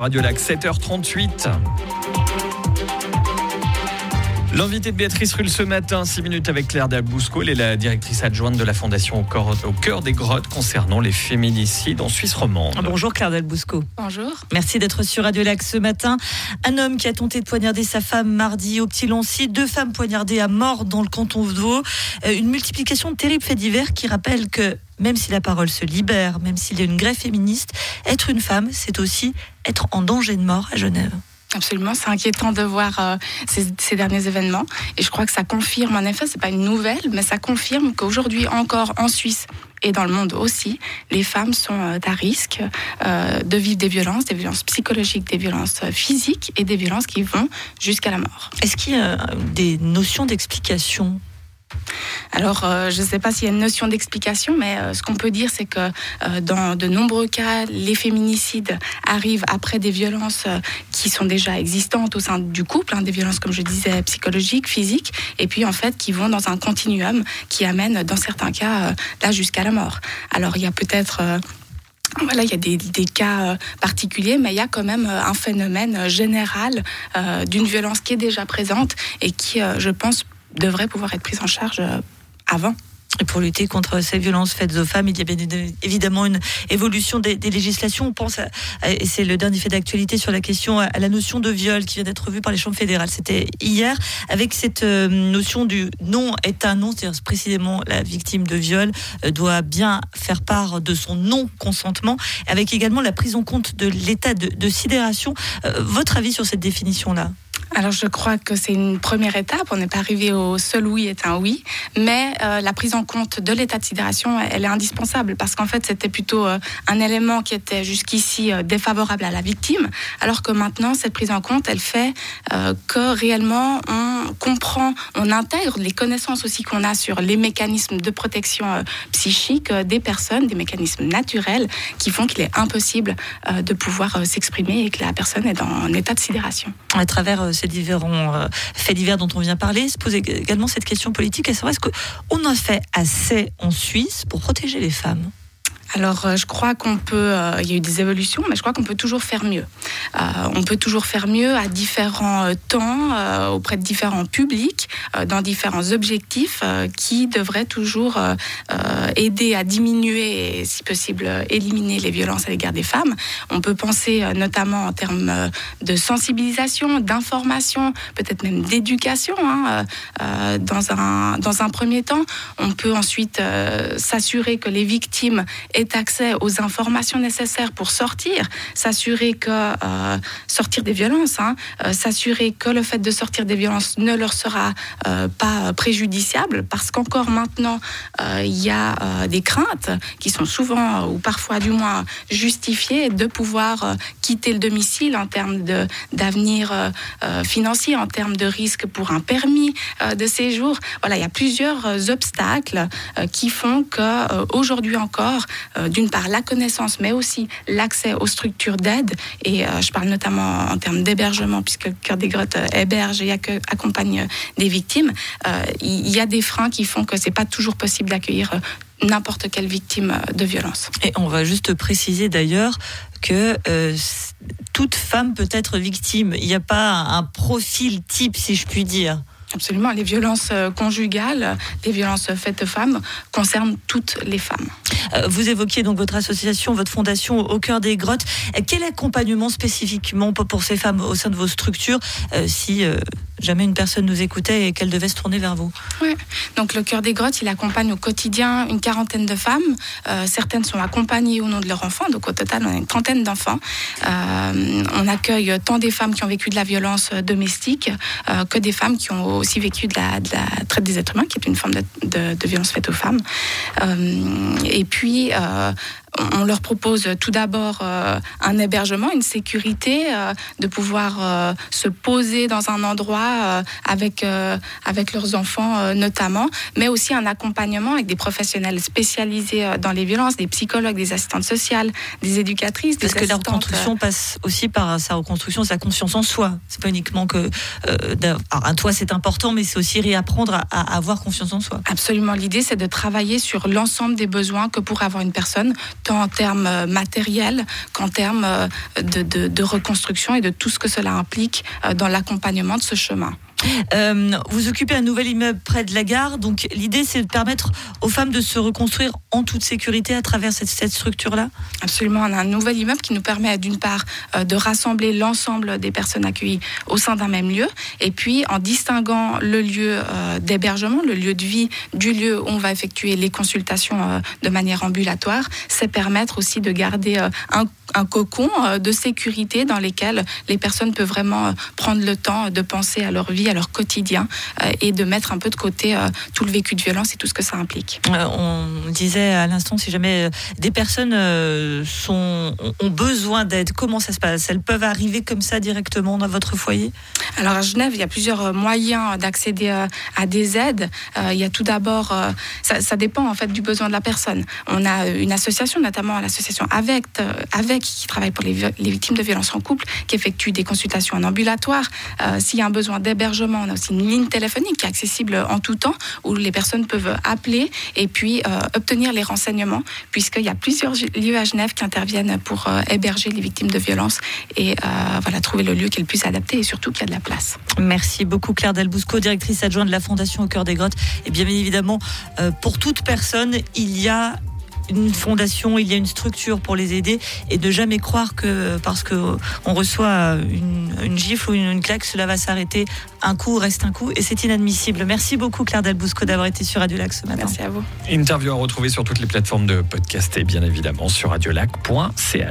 Radio Lac 7h38. L'invité de Béatrice Rulle ce matin, 6 minutes avec Claire Dalbousco, elle est la directrice adjointe de la Fondation au cœur, des grottes concernant les féminicides en Suisse romande. Bonjour Claire Dalbousco. Bonjour. Merci d'être sur Radio Lac ce matin. Un homme qui a tenté de poignarder sa femme mardi au Petit Lancy, deux femmes poignardées à mort dans le canton de Vaud. Euh, une multiplication de terribles faits divers qui rappellent que même si la parole se libère, même s'il y a une grève féministe, être une femme, c'est aussi être en danger de mort à Genève. Absolument, c'est inquiétant de voir euh, ces, derniers événements et je crois que ça confirme en effet, c'est pas une nouvelle, mais ça confirme qu'aujourd'hui encore en Suisse et dans le monde aussi, les femmes sont euh, à risque euh, de vivre des violences, des violences psychologiques, des violences physiques et des violences qui vont jusqu'à la mort. Est-ce qu'il y a des notions d'explication alors, euh, je ne sais pas s'il y a une notion d'explication, mais euh, ce qu'on peut dire, c'est que euh, dans de nombreux cas, les féminicides arrivent après des violences qui sont déjà existantes au sein du couple, hein, des violences, comme je disais, psychologiques, physiques, et puis en fait qui vont dans un continuum qui amène, dans certains cas, là jusqu'à la mort. Alors, il y a peut-être voilà, il y a des, des, cas particuliers, mais il y a quand même un phénomène général d'une violence qui est déjà présente et qui, je pense, devrait pouvoir être prise en charge euh, avant. Et pour lutter contre ces violences faites aux femmes, il y a bien évidemment une évolution des, législations. On pense, et c'est le dernier fait d'actualité sur la question, à la notion de viol qui vient d'être revue par les chambres fédérales. C'était hier, avec cette euh, notion du non est un non, c'est-à-dire précisément la victime de viol euh, doit bien faire part de son non-consentement, avec également la prise en compte de l'état de, sidération. votre avis sur cette définition-là? Alors je crois que c'est une première étape. On n'est pas arrivé au seul oui est un oui, mais euh, la prise en compte de l'état de sidération, elle est indispensable parce qu'en fait c'était plutôt euh, un élément qui était jusqu'ici euh, défavorable à la victime, alors que maintenant cette prise en compte, elle fait que réellement on comprend, on intègre les connaissances aussi qu'on a sur les mécanismes de protection psychique des personnes, des mécanismes naturels qui font qu'il est impossible de pouvoir s'exprimer et que la personne est dans un état de sidération. À travers ces différents euh, faits divers dont on vient parler, se pose également cette question politique, et est-ce qu'on a fait assez en Suisse pour protéger les femmes? Alors, euh, je crois qu'on peut. Euh, il y a eu des évolutions, mais je crois qu'on peut toujours faire mieux. Euh, on peut toujours faire mieux à différents temps, auprès de différents publics, dans différents objectifs qui devraient toujours aider à diminuer et, si possible, éliminer les violences à l'égard des femmes. On peut penser notamment en termes de sensibilisation, d'information, peut-être même d'éducation. Hein, dans, un, dans un premier temps, on peut ensuite s'assurer que les victimes accès aux informations nécessaires pour sortir, s'assurer que euh, sortir des violences, hein, euh, s'assurer que le fait de sortir des violences ne leur sera euh, pas préjudiciable, parce qu'encore maintenant il y a des craintes qui sont souvent ou parfois du moins justifiées de pouvoir quitter le domicile en termes d'avenir financier, en termes de risque pour un permis de séjour. Voilà, il y a plusieurs obstacles qui font que aujourd'hui encore d'une part la connaissance, mais aussi l'accès aux structures d'aide. Et euh, je parle notamment en termes d'hébergement, puisque le Cœur des Grottes euh, héberge et accompagne des victimes. Il y a des freins qui font que c'est pas toujours possible d'accueillir n'importe quelle victime de violence. Et on va juste préciser d'ailleurs que toute femme peut être victime. Il n'y a pas un profil type, si je puis dire. Absolument. Les violences euh, conjugales, les violences faites aux femmes concernent toutes les femmes. Euh, vous évoquiez donc votre association, votre fondation au cœur des grottes. Quel accompagnement spécifiquement pour ces femmes au sein de vos structures euh, si jamais une personne nous écoutait et qu'elle devait se tourner vers vous Oui, donc le cœur des grottes, il accompagne au quotidien une quarantaine de femmes. certaines sont accompagnées au nom de leur enfant, donc au total, on a une trentaine d'enfants. on accueille tant des femmes qui ont vécu de la violence domestique que des femmes qui ont aussi vécu de la, traite des êtres humains, qui est une forme de, violence faite aux femmes. Euh, et puis, euh, on leur propose tout d'abord euh, un hébergement, une sécurité, euh, de pouvoir euh, se poser dans un endroit avec, avec leurs enfants notamment, mais aussi un accompagnement avec des professionnels spécialisés dans les violences, des psychologues, des assistantes sociales, des éducatrices. Parce que la reconstruction passe aussi par sa reconstruction, sa confiance en soi. C'est pas uniquement que un toit c'est important, mais c'est aussi réapprendre à, à avoir confiance en soi. Absolument. L'idée c'est de travailler sur l'ensemble des besoins que pourrait avoir une personne tant en termes matériels qu'en termes de, de, reconstruction et de tout ce que cela implique dans l'accompagnement de ce chemin. Euh, vous occupez un nouvel immeuble près de la gare, donc l'idée c'est de permettre aux femmes de se reconstruire en toute sécurité à travers cette, structure-là. Absolument, on a un nouvel immeuble qui nous permet d'une part euh, de rassembler l'ensemble des personnes accueillies au sein d'un même lieu, et puis en distinguant le lieu euh, d'hébergement, le lieu de vie, du lieu où on va effectuer les consultations de manière ambulatoire, c'est permettre aussi de garder un un cocon de sécurité dans lequel les personnes peuvent vraiment prendre le temps de penser à leur vie, à leur quotidien euh, et de mettre un peu de côté euh, tout le vécu de violence et tout ce que ça implique. Euh, on disait à l'instant, si jamais des personnes sont, ont besoin d'aide, comment ça se passe? Elles peuvent arriver comme ça directement dans votre foyer? Alors à Genève, il y a plusieurs moyens d'accéder à des aides. Il y a tout d'abord, ça, dépend en fait du besoin de la personne. On a une association, notamment l'association avec, avec qui travaille pour les, victimes de violences en couple, qui effectue des consultations en ambulatoire. S'il y a un besoin d'hébergement, on a aussi une ligne téléphonique qui est accessible en tout temps où les personnes peuvent appeler et puis euh, obtenir les renseignements puisqu'il y a plusieurs lieux à Genève qui interviennent pour euh, héberger les victimes de violences et euh, voilà, trouver le lieu qui est le plus et surtout qui a de la place. Merci beaucoup Claire Delbousco, directrice adjointe de la Fondation Au cœur des grottes. Et bien évidemment, pour toute personne, il y a une fondation, il y a une structure pour les aider et de jamais croire que parce que on reçoit une, gifle ou une, claque, cela va s'arrêter. Un coup reste un coup et c'est inadmissible. Merci beaucoup Claire Delbousco d'avoir été sur Radio Lac ce matin. Merci à vous. Interview à retrouver sur toutes les plateformes de podcast et bien évidemment sur radiolac.ch.